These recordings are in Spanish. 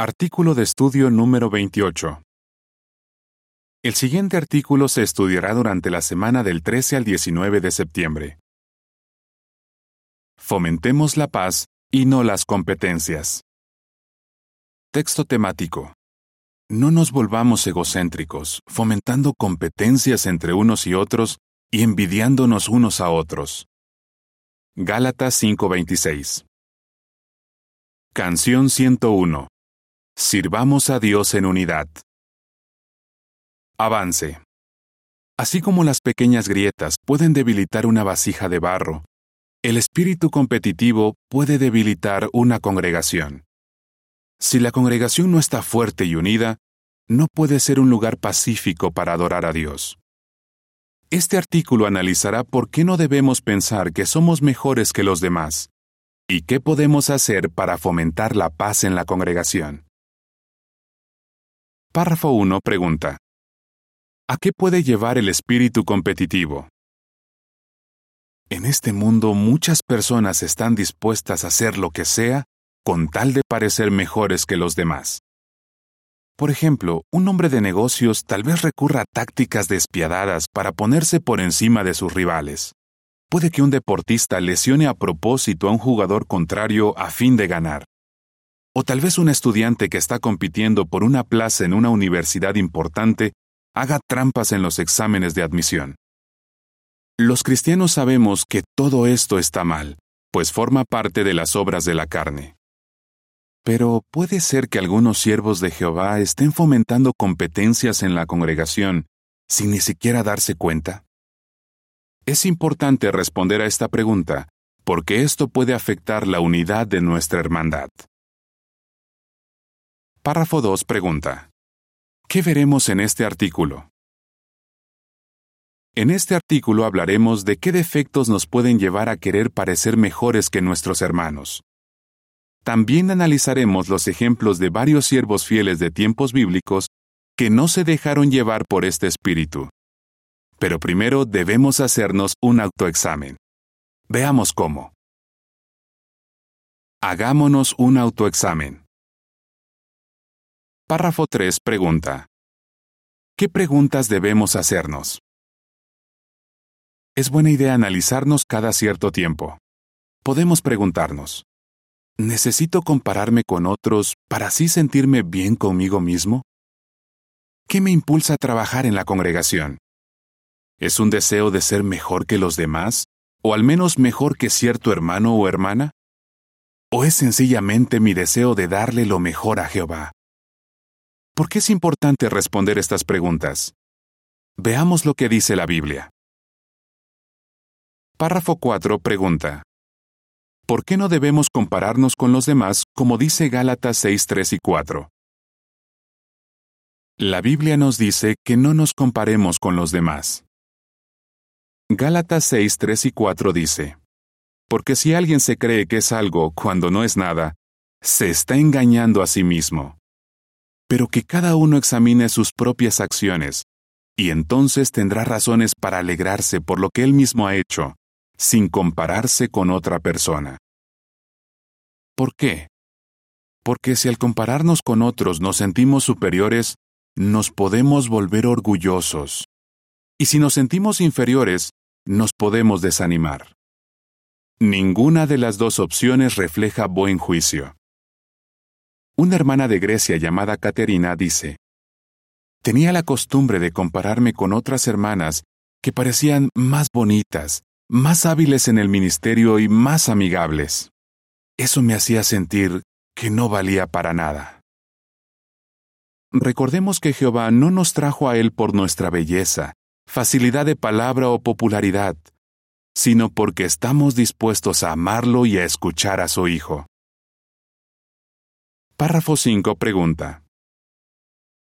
Artículo de estudio número 28. El siguiente artículo se estudiará durante la semana del 13 al 19 de septiembre. Fomentemos la paz y no las competencias. Texto temático. No nos volvamos egocéntricos, fomentando competencias entre unos y otros y envidiándonos unos a otros. Gálatas 5:26. Canción 101. Sirvamos a Dios en unidad. Avance. Así como las pequeñas grietas pueden debilitar una vasija de barro, el espíritu competitivo puede debilitar una congregación. Si la congregación no está fuerte y unida, no puede ser un lugar pacífico para adorar a Dios. Este artículo analizará por qué no debemos pensar que somos mejores que los demás y qué podemos hacer para fomentar la paz en la congregación. Párrafo 1 pregunta. ¿A qué puede llevar el espíritu competitivo? En este mundo muchas personas están dispuestas a hacer lo que sea con tal de parecer mejores que los demás. Por ejemplo, un hombre de negocios tal vez recurra a tácticas despiadadas para ponerse por encima de sus rivales. Puede que un deportista lesione a propósito a un jugador contrario a fin de ganar. O tal vez un estudiante que está compitiendo por una plaza en una universidad importante haga trampas en los exámenes de admisión. Los cristianos sabemos que todo esto está mal, pues forma parte de las obras de la carne. Pero puede ser que algunos siervos de Jehová estén fomentando competencias en la congregación sin ni siquiera darse cuenta. Es importante responder a esta pregunta, porque esto puede afectar la unidad de nuestra hermandad. Párrafo 2 pregunta. ¿Qué veremos en este artículo? En este artículo hablaremos de qué defectos nos pueden llevar a querer parecer mejores que nuestros hermanos. También analizaremos los ejemplos de varios siervos fieles de tiempos bíblicos que no se dejaron llevar por este espíritu. Pero primero debemos hacernos un autoexamen. Veamos cómo. Hagámonos un autoexamen. Párrafo 3 pregunta. ¿Qué preguntas debemos hacernos? Es buena idea analizarnos cada cierto tiempo. Podemos preguntarnos, ¿necesito compararme con otros para así sentirme bien conmigo mismo? ¿Qué me impulsa a trabajar en la congregación? ¿Es un deseo de ser mejor que los demás? ¿O al menos mejor que cierto hermano o hermana? ¿O es sencillamente mi deseo de darle lo mejor a Jehová? ¿Por qué es importante responder estas preguntas? Veamos lo que dice la Biblia. Párrafo 4 pregunta. ¿Por qué no debemos compararnos con los demás como dice Gálatas 6, 3 y 4? La Biblia nos dice que no nos comparemos con los demás. Gálatas 6, 3 y 4 dice, Porque si alguien se cree que es algo cuando no es nada, se está engañando a sí mismo pero que cada uno examine sus propias acciones, y entonces tendrá razones para alegrarse por lo que él mismo ha hecho, sin compararse con otra persona. ¿Por qué? Porque si al compararnos con otros nos sentimos superiores, nos podemos volver orgullosos. Y si nos sentimos inferiores, nos podemos desanimar. Ninguna de las dos opciones refleja buen juicio. Una hermana de Grecia llamada Caterina dice, Tenía la costumbre de compararme con otras hermanas que parecían más bonitas, más hábiles en el ministerio y más amigables. Eso me hacía sentir que no valía para nada. Recordemos que Jehová no nos trajo a Él por nuestra belleza, facilidad de palabra o popularidad, sino porque estamos dispuestos a amarlo y a escuchar a su Hijo. Párrafo 5 pregunta.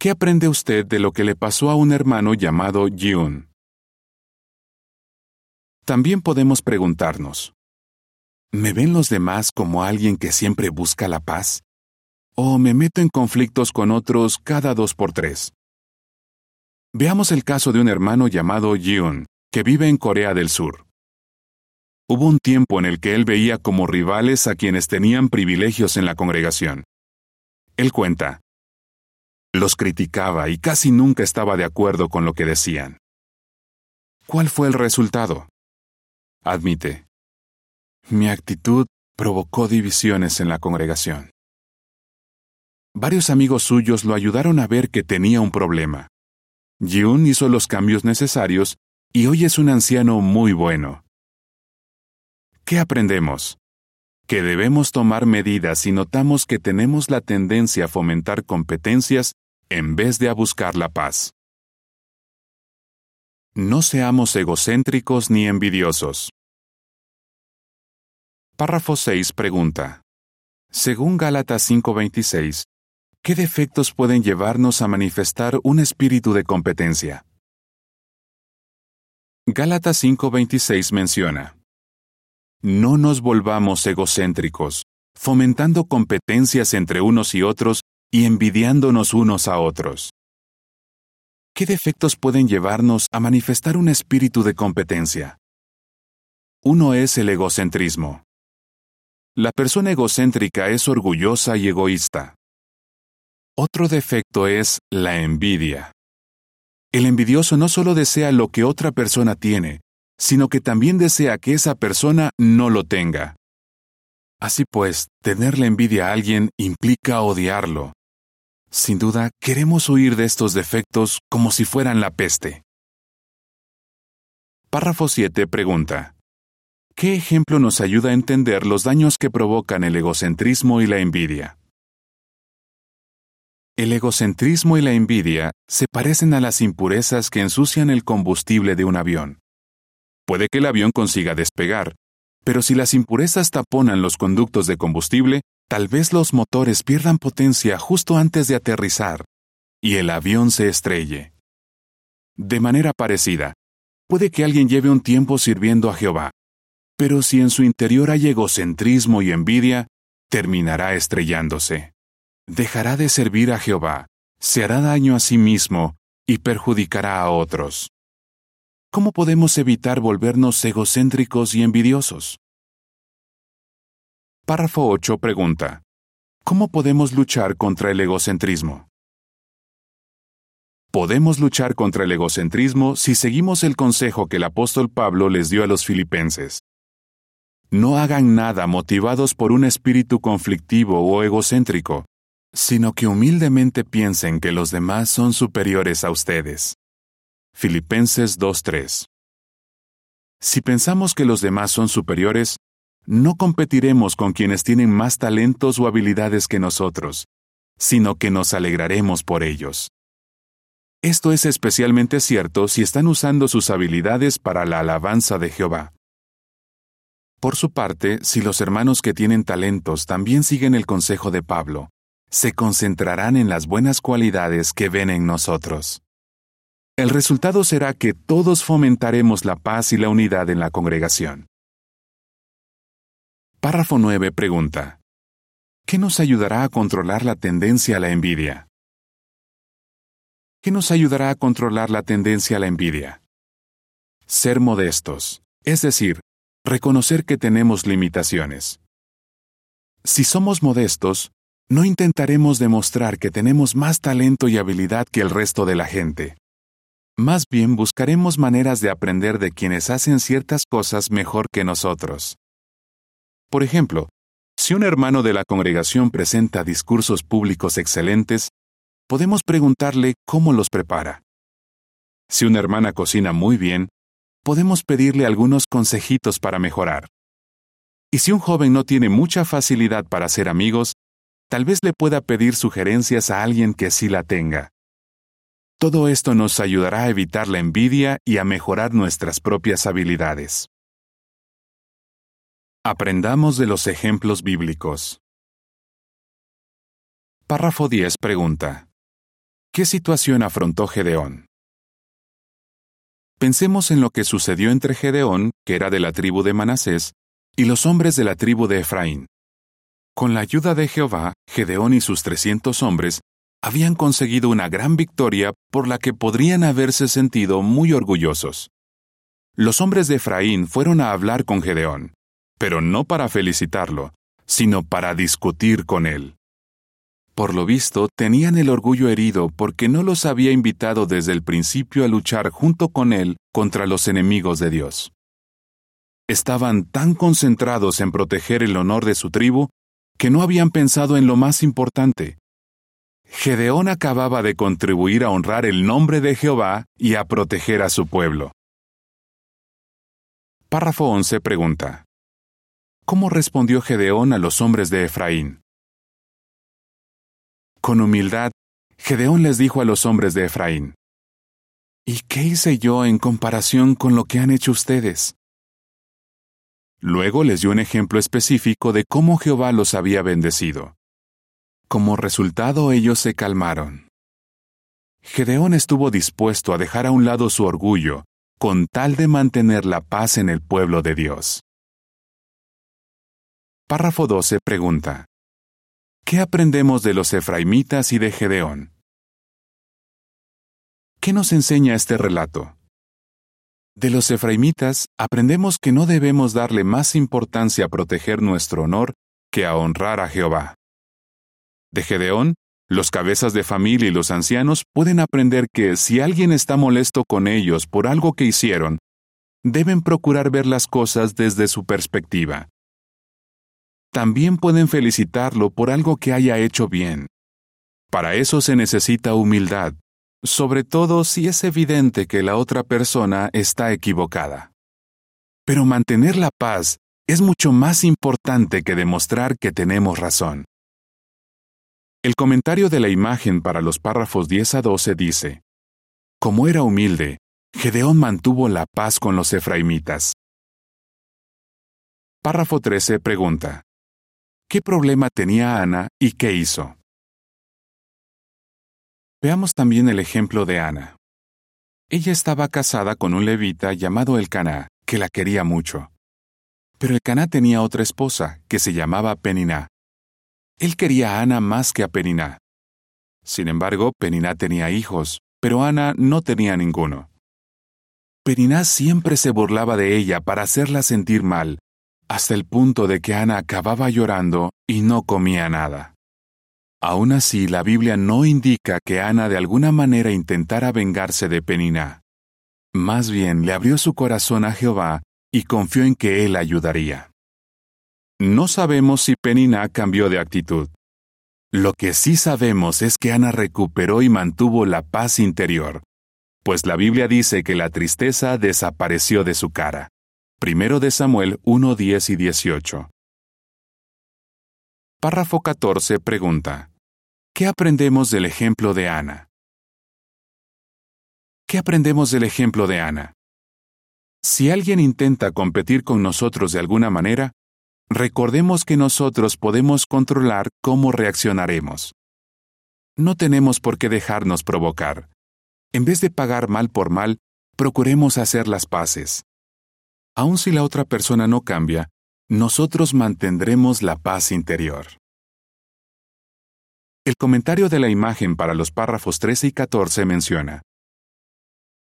¿Qué aprende usted de lo que le pasó a un hermano llamado Yun? También podemos preguntarnos, ¿me ven los demás como alguien que siempre busca la paz? ¿O me meto en conflictos con otros cada dos por tres? Veamos el caso de un hermano llamado Yun, que vive en Corea del Sur. Hubo un tiempo en el que él veía como rivales a quienes tenían privilegios en la congregación Él cuenta, los criticaba y casi nunca estaba de acuerdo con lo que decían. ¿Cuál fue el resultado? Admite, mi actitud provocó divisiones en la congregación. Varios amigos suyos lo ayudaron a ver que tenía un problema. Jun hizo los cambios necesarios y hoy es un anciano muy bueno. ¿Qué aprendemos? Que debemos tomar medidas si notamos que tenemos la tendencia a fomentar competencias en vez de a buscar la paz. No seamos egocéntricos ni envidiosos. Párrafo 6 pregunta. Según Gálatas 5:26, ¿qué defectos pueden llevarnos a manifestar un espíritu de competencia? Gálatas 5:26 menciona, No nos volvamos egocéntricos, fomentando competencias entre unos y otros y envidiándonos unos a otros. ¿Qué defectos pueden llevarnos a manifestar un espíritu de competencia? Uno es el egocentrismo. La persona egocéntrica es orgullosa y egoísta. Otro defecto es la envidia. El envidioso no solo desea lo que otra persona tiene, sino que también desea que esa persona no lo tenga. Así pues, tenerle envidia a alguien implica odiarlo. Sin duda, queremos huir de estos defectos como si fueran la peste. Párrafo 7 pregunta. ¿Qué ejemplo nos ayuda a entender los daños que provocan el egocentrismo y la envidia? El egocentrismo y la envidia se parecen a las impurezas que ensucian el combustible de un avión. Puede que el avión consiga despegar, pero si las impurezas taponan los conductos de combustible, tal vez los motores pierdan potencia justo antes de aterrizar y el avión se estrelle. De manera parecida, puede que alguien lleve un tiempo sirviendo a Jehová, pero si en su interior hay egocentrismo y envidia, terminará estrellándose. Dejará de servir a Jehová, se hará daño a sí mismo y perjudicará a otros. ¿Cómo podemos evitar volvernos egocéntricos y envidiosos? Párrafo 8 pregunta. ¿Cómo podemos luchar contra el egocentrismo? Podemos luchar contra el egocentrismo si seguimos el consejo que el apóstol Pablo les dio a los filipenses. No hagan nada motivados por un espíritu conflictivo o egocéntrico, sino que humildemente piensen que los demás son superiores a ustedes. Filipenses 2.3 Si pensamos que los demás son superiores, no competiremos con quienes tienen más talentos o habilidades que nosotros, sino que nos alegraremos por ellos. Esto es especialmente cierto si están usando sus habilidades para la alabanza de Jehová. Por su parte, si los hermanos que tienen talentos también siguen el consejo de Pablo, se concentrarán en las buenas cualidades que ven en nosotros. El resultado será que todos fomentaremos la paz y la unidad en la congregación. Párrafo 9 pregunta. ¿Qué nos ayudará a controlar la tendencia a la envidia? ¿Qué nos ayudará a controlar la tendencia a la envidia? Ser modestos, es decir, reconocer que tenemos limitaciones. Si somos modestos, no intentaremos demostrar que tenemos más talento y habilidad que el resto de la gente. Más bien buscaremos maneras de aprender de quienes hacen ciertas cosas mejor que nosotros. Por ejemplo, si un hermano de la congregación presenta discursos públicos excelentes, podemos preguntarle cómo los prepara. Si una hermana cocina muy bien, podemos pedirle algunos consejitos para mejorar. Y si un joven no tiene mucha facilidad para hacer amigos, tal vez le pueda pedir sugerencias a alguien que sí la tenga. Todo esto nos ayudará a evitar la envidia y a mejorar nuestras propias habilidades. Aprendamos de los ejemplos bíblicos. Párrafo 10 pregunta. ¿Qué situación afrontó Gedeón? Pensemos en lo que sucedió entre Gedeón, que era de la tribu de Manasés, y los hombres de la tribu de Efraín. Con la ayuda de Jehová, Gedeón y sus trescientos hombres habían conseguido una gran victoria por la que podrían haberse sentido muy orgullosos. Los hombres de Efraín fueron a hablar con Gedeón, pero no para felicitarlo, sino para discutir con él. Por lo visto, tenían el orgullo herido porque no los había invitado desde el principio a luchar junto con él contra los enemigos de Dios. Estaban tan concentrados en proteger el honor de su tribu que no habían pensado en lo más importante. Gedeón acababa de contribuir a honrar el nombre de Jehová y a proteger a su pueblo. Párrafo 11 pregunta. ¿Cómo respondió Gedeón a los hombres de Efraín? Con humildad, Gedeón les dijo a los hombres de Efraín, ¿Y qué hice yo en comparación con lo que han hecho ustedes? Luego les dio un ejemplo específico de cómo Jehová los había bendecido. Como resultado ellos se calmaron. Gedeón estuvo dispuesto a dejar a un lado su orgullo con tal de mantener la paz en el pueblo de Dios. Párrafo 12 pregunta. ¿Qué aprendemos de los efraimitas y de Gedeón? ¿Qué nos enseña este relato? De los efraimitas aprendemos que no debemos darle más importancia a proteger nuestro honor que a honrar a Jehová. De Gedeón, los cabezas de familia y los ancianos pueden aprender que si alguien está molesto con ellos por algo que hicieron, deben procurar ver las cosas desde su perspectiva también pueden felicitarlo por algo que haya hecho bien. Para eso se necesita humildad, sobre todo si es evidente que la otra persona está equivocada. Pero mantener la paz es mucho más importante que demostrar que tenemos razón. El comentario de la imagen para los párrafos 10 a 12 dice, Como era humilde, Gedeón mantuvo la paz con los efraimitas. Párrafo 13 pregunta, ¿Qué problema tenía Ana y qué hizo? Veamos también el ejemplo de Ana. Ella estaba casada con un levita llamado Elcaná, que la quería mucho. Pero Elcaná tenía otra esposa, que se llamaba Peniná. Él quería a Ana más que a Peniná. Sin embargo, Peniná tenía hijos, pero Ana no tenía ninguno. Peniná siempre se burlaba de ella para hacerla sentir mal, hasta el punto de que Ana acababa llorando y no comía nada. Aún así, la Biblia no indica que Ana de alguna manera intentara vengarse de Penina. Más bien le abrió su corazón a Jehová y confió en que él ayudaría. No sabemos si Penina cambió de actitud. Lo que sí sabemos es que Ana recuperó y mantuvo la paz interior, pues la Biblia dice que la tristeza desapareció de su cara. Primero de Samuel 1, 10 y 18. Párrafo 14 pregunta. ¿Qué aprendemos del ejemplo de Ana? ¿Qué aprendemos del ejemplo de Ana? Si alguien intenta competir con nosotros de alguna manera, recordemos que nosotros podemos controlar cómo reaccionaremos. No tenemos por qué dejarnos provocar. En vez de pagar mal por mal, procuremos hacer las paces. Aun si la otra persona no cambia, nosotros mantendremos la paz interior. El comentario de la imagen para los párrafos 13 y 14 menciona,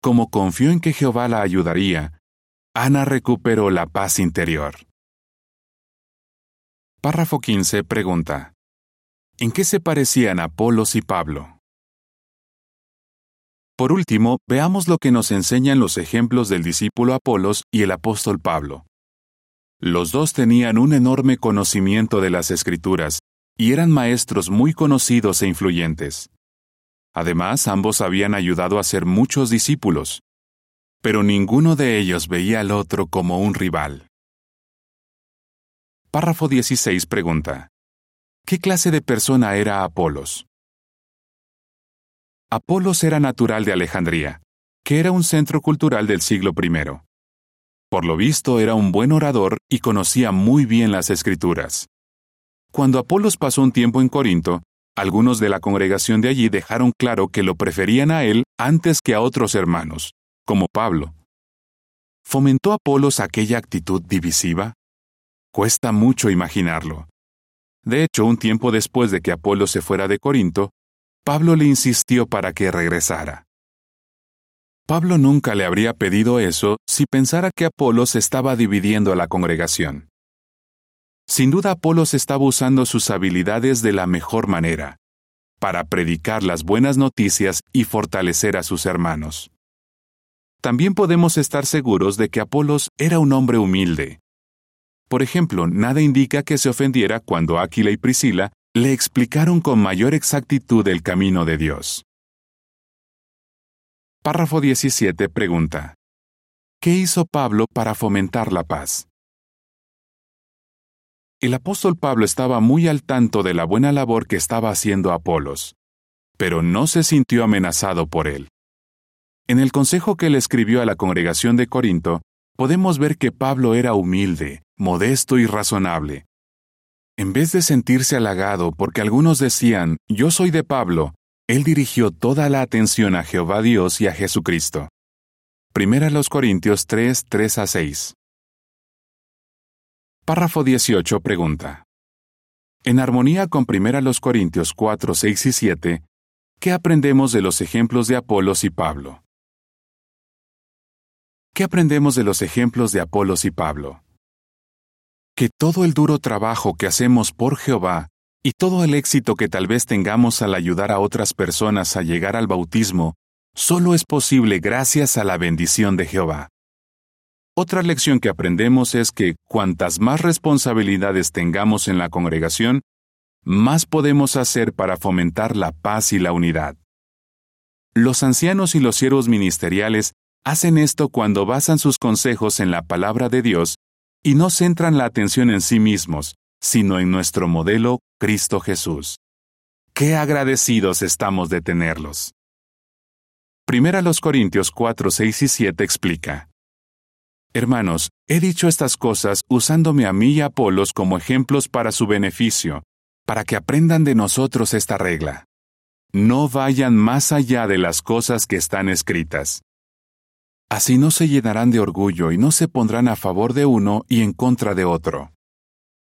Como confió en que Jehová la ayudaría, Ana recuperó la paz interior. Párrafo 15 pregunta, ¿En qué se parecían Apolos y Pablo? Por último, veamos lo que nos enseñan los ejemplos del discípulo Apolos y el apóstol Pablo. Los dos tenían un enorme conocimiento de las escrituras y eran maestros muy conocidos e influyentes. Además, ambos habían ayudado a ser muchos discípulos, pero ninguno de ellos veía al otro como un rival. Párrafo 16 pregunta, ¿Qué clase de persona era Apolos? Apolos era natural de Alejandría, que era un centro cultural del siglo I. Por lo visto era un buen orador y conocía muy bien las escrituras. Cuando Apolos pasó un tiempo en Corinto, algunos de la congregación de allí dejaron claro que lo preferían a él antes que a otros hermanos, como Pablo. ¿Fomentó Apolos aquella actitud divisiva? Cuesta mucho imaginarlo. De hecho, un tiempo después de que Apolos se fuera de Corinto, Pablo le insistió para que regresara. Pablo nunca le habría pedido eso si pensara que Apolos estaba dividiendo a la congregación. Sin duda Apolos estaba usando sus habilidades de la mejor manera, para predicar las buenas noticias y fortalecer a sus hermanos. También podemos estar seguros de que Apolos era un hombre humilde. Por ejemplo, nada indica que se ofendiera cuando Aquila y Priscila le explicaron con mayor exactitud el camino de Dios. Párrafo 17 pregunta. ¿Qué hizo Pablo para fomentar la paz? El apóstol Pablo estaba muy al tanto de la buena labor que estaba haciendo Apolos, pero no se sintió amenazado por él. En el consejo que le escribió a la congregación de Corinto, podemos ver que Pablo era humilde, modesto y razonable. En vez de sentirse halagado porque algunos decían, yo soy de Pablo, él dirigió toda la atención a Jehová Dios y a Jesucristo. Primera los Corintios 3, 3 a 6. Párrafo 18 pregunta. En armonía con 1 Corintios 4, 6 y 7, ¿qué aprendemos de los ejemplos de Apolos y Pablo? ¿Qué aprendemos de los ejemplos de Apolos y Pablo? Que todo el duro trabajo que hacemos por Jehová y todo el éxito que tal vez tengamos al ayudar a otras personas a llegar al bautismo solo es posible gracias a la bendición de Jehová. Otra lección que aprendemos es que cuantas más responsabilidades tengamos en la congregación, más podemos hacer para fomentar la paz y la unidad. Los ancianos y los siervos ministeriales hacen esto cuando basan sus consejos en la palabra de Dios y no centran la atención en sí mismos, sino en nuestro modelo Cristo Jesús. Qué agradecidos estamos de tenerlos. Primera los Corintios 4, 6 y 7 explica. Hermanos, he dicho estas cosas usándome a mí y a Apolos como ejemplos para su beneficio, para que aprendan de nosotros esta regla. No vayan más allá de las cosas que están escritas. Así no se llenarán de orgullo y no se pondrán a favor de uno y en contra de otro.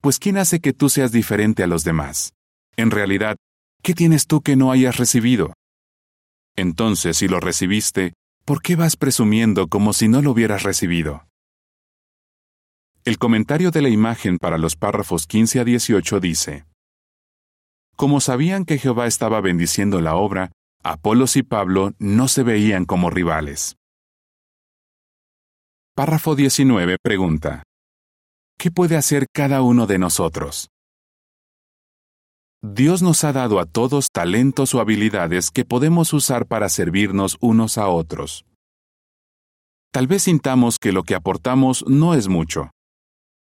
Pues ¿quién hace que tú seas diferente a los demás? En realidad, ¿qué tienes tú que no hayas recibido? Entonces, si lo recibiste, ¿por qué vas presumiendo como si no lo hubieras recibido? El comentario de la imagen para los párrafos 15 a 18 dice, Como sabían que Jehová estaba bendiciendo la obra, Apolos y Pablo no se veían como rivales. Párrafo 19 pregunta, ¿Qué puede hacer cada uno de nosotros? Dios nos ha dado a todos talentos o habilidades que podemos usar para servirnos unos a otros. Tal vez sintamos que lo que aportamos no es mucho,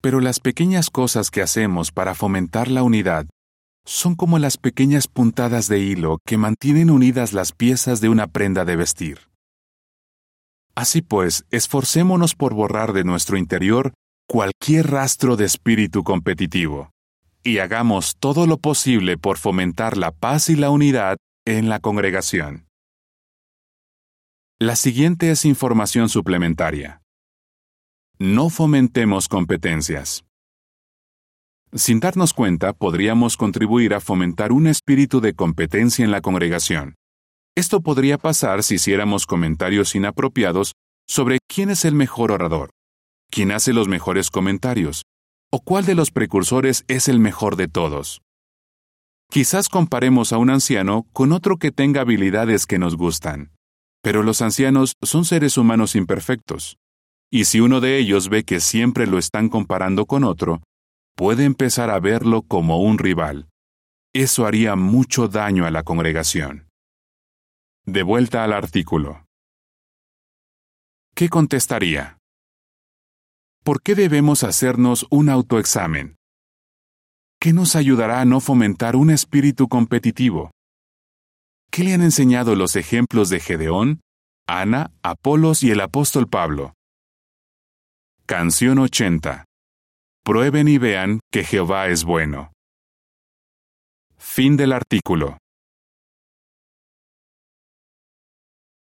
pero las pequeñas cosas que hacemos para fomentar la unidad son como las pequeñas puntadas de hilo que mantienen unidas las piezas de una prenda de vestir. Así pues, esforcémonos por borrar de nuestro interior cualquier rastro de espíritu competitivo y hagamos todo lo posible por fomentar la paz y la unidad en la congregación. La siguiente es información suplementaria. No fomentemos competencias. Sin darnos cuenta, podríamos contribuir a fomentar un espíritu de competencia en la congregación. Esto podría pasar si hiciéramos comentarios inapropiados sobre quién es el mejor orador, quién hace los mejores comentarios, ¿O cuál de los precursores es el mejor de todos? Quizás comparemos a un anciano con otro que tenga habilidades que nos gustan. Pero los ancianos son seres humanos imperfectos. Y si uno de ellos ve que siempre lo están comparando con otro, puede empezar a verlo como un rival. Eso haría mucho daño a la congregación. De vuelta al artículo. ¿Qué contestaría? ¿por qué debemos hacernos un autoexamen? ¿Qué nos ayudará a no fomentar un espíritu competitivo? ¿Qué le han enseñado los ejemplos de Gedeón, Ana, Apolos y el apóstol Pablo? Canción 80. Prueben y vean que Jehová es bueno. Fin del artículo.